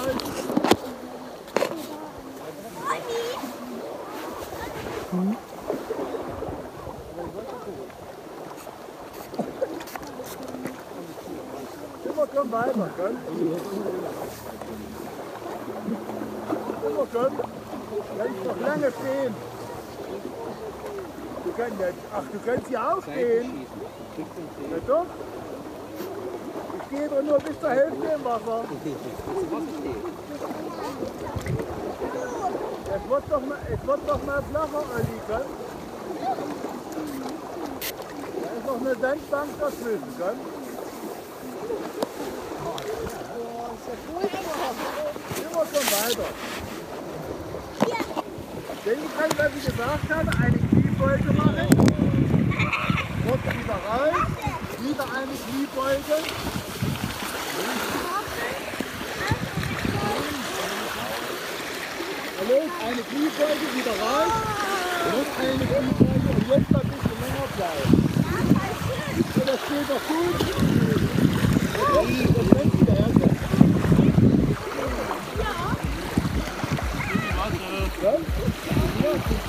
Immer komm weiter, gell? Immer komm. Kannst noch lange stehen. Ach, du kannst hier aufstehen. Ja doch. Gehe doch nur bis zur Hälfte im Wasser. Es wird doch mal, es wird doch mal flacher, gell? Da ist noch eine Sandbank dazwischen, gell? Immer schon weiter. Denn du kannst, was ich gesagt habe, eine Kniebeuge machen. Und wieder raus. Wieder eine Kniebeuge. Eine Kniebeuge, wieder raus. Und eine Kniebeuge und jetzt ein bisschen länger bleiben. Ja, das geht doch gut. Das, das lässt wieder herkommen. Ja?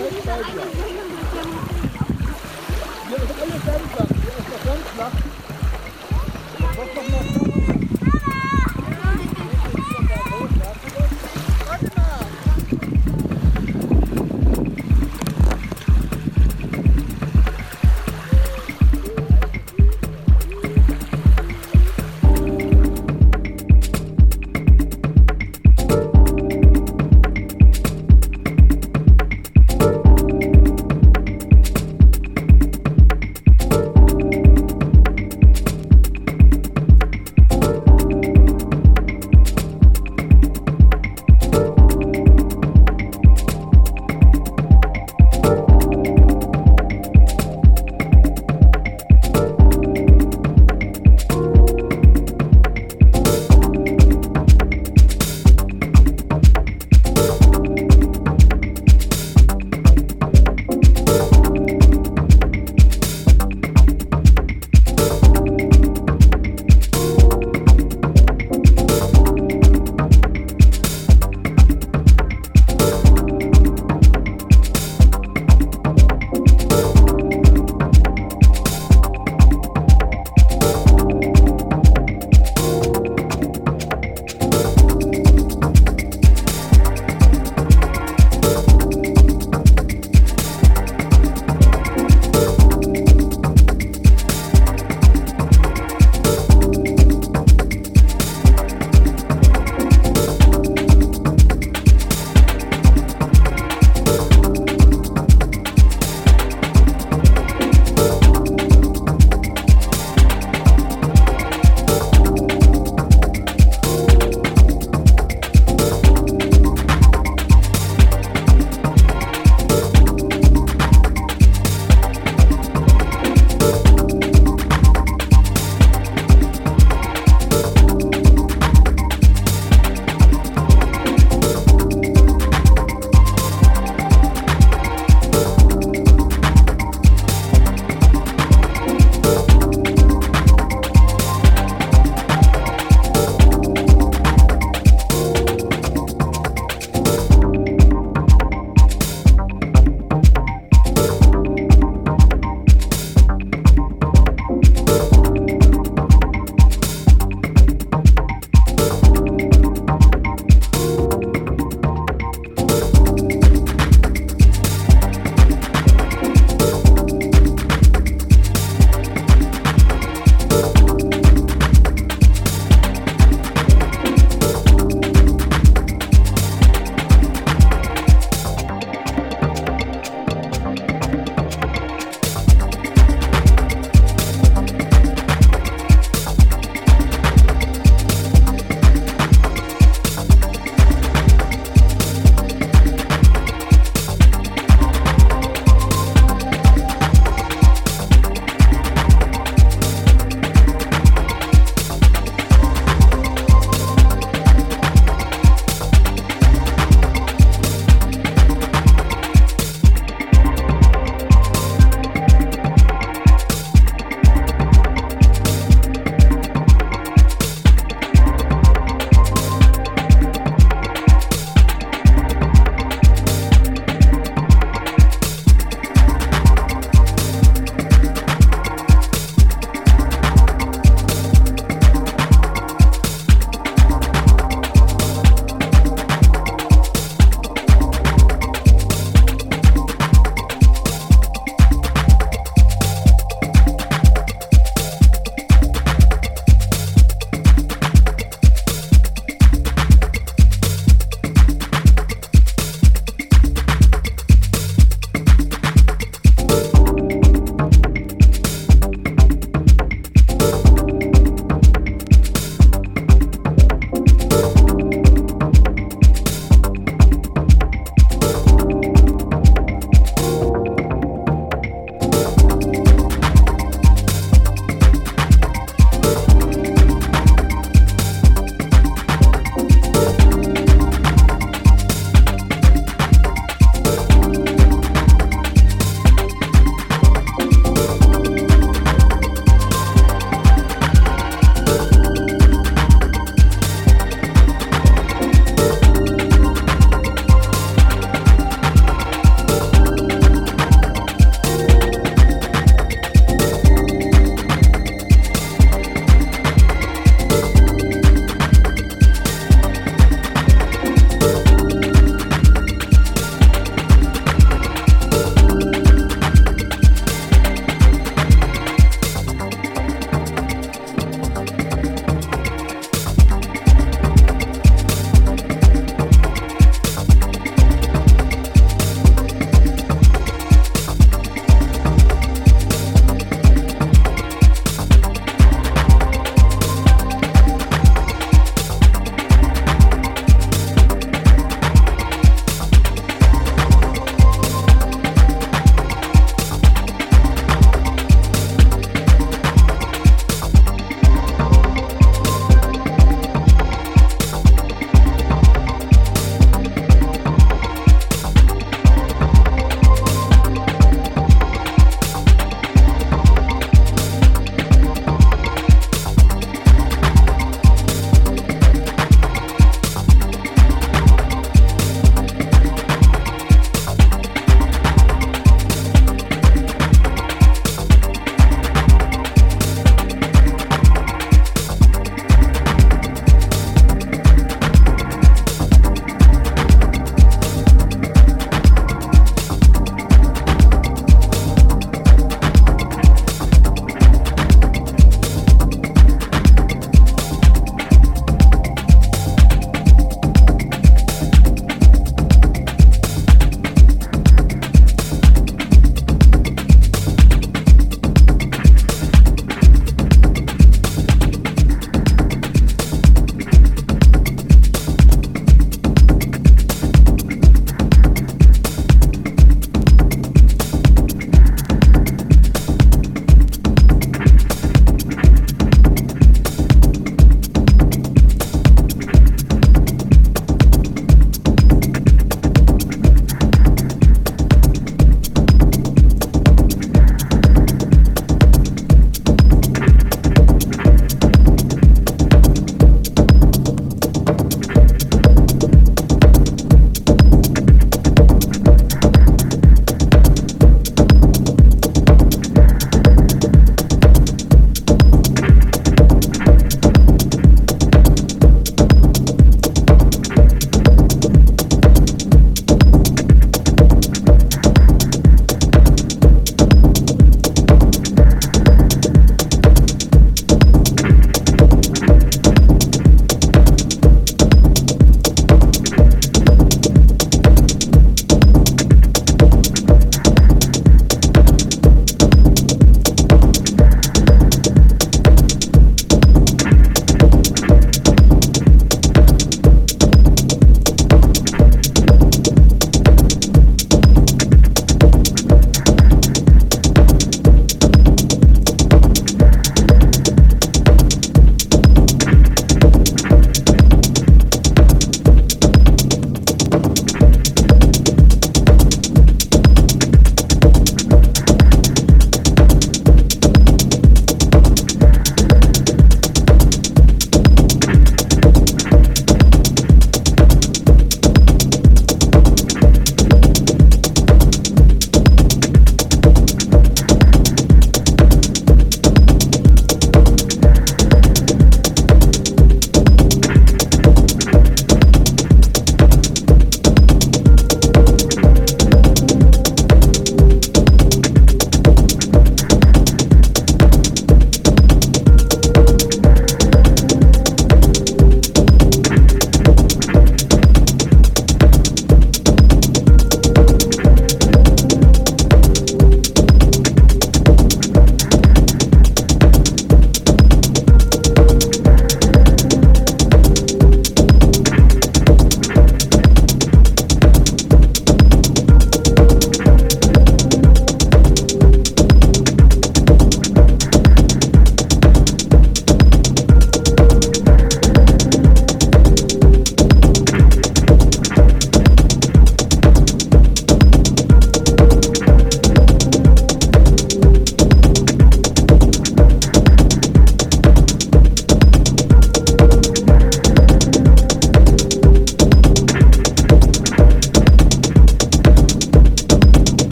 Fest bei dir.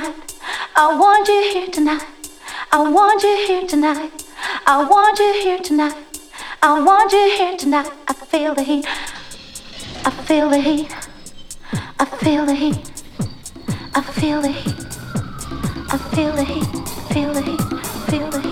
tonight. I want you here tonight. I want you here tonight. I want you here tonight. I want you here tonight. I feel the heat. I feel the heat. I feel the heat. I feel the heat. I feel the heat. Feel the heat. Feel the heat.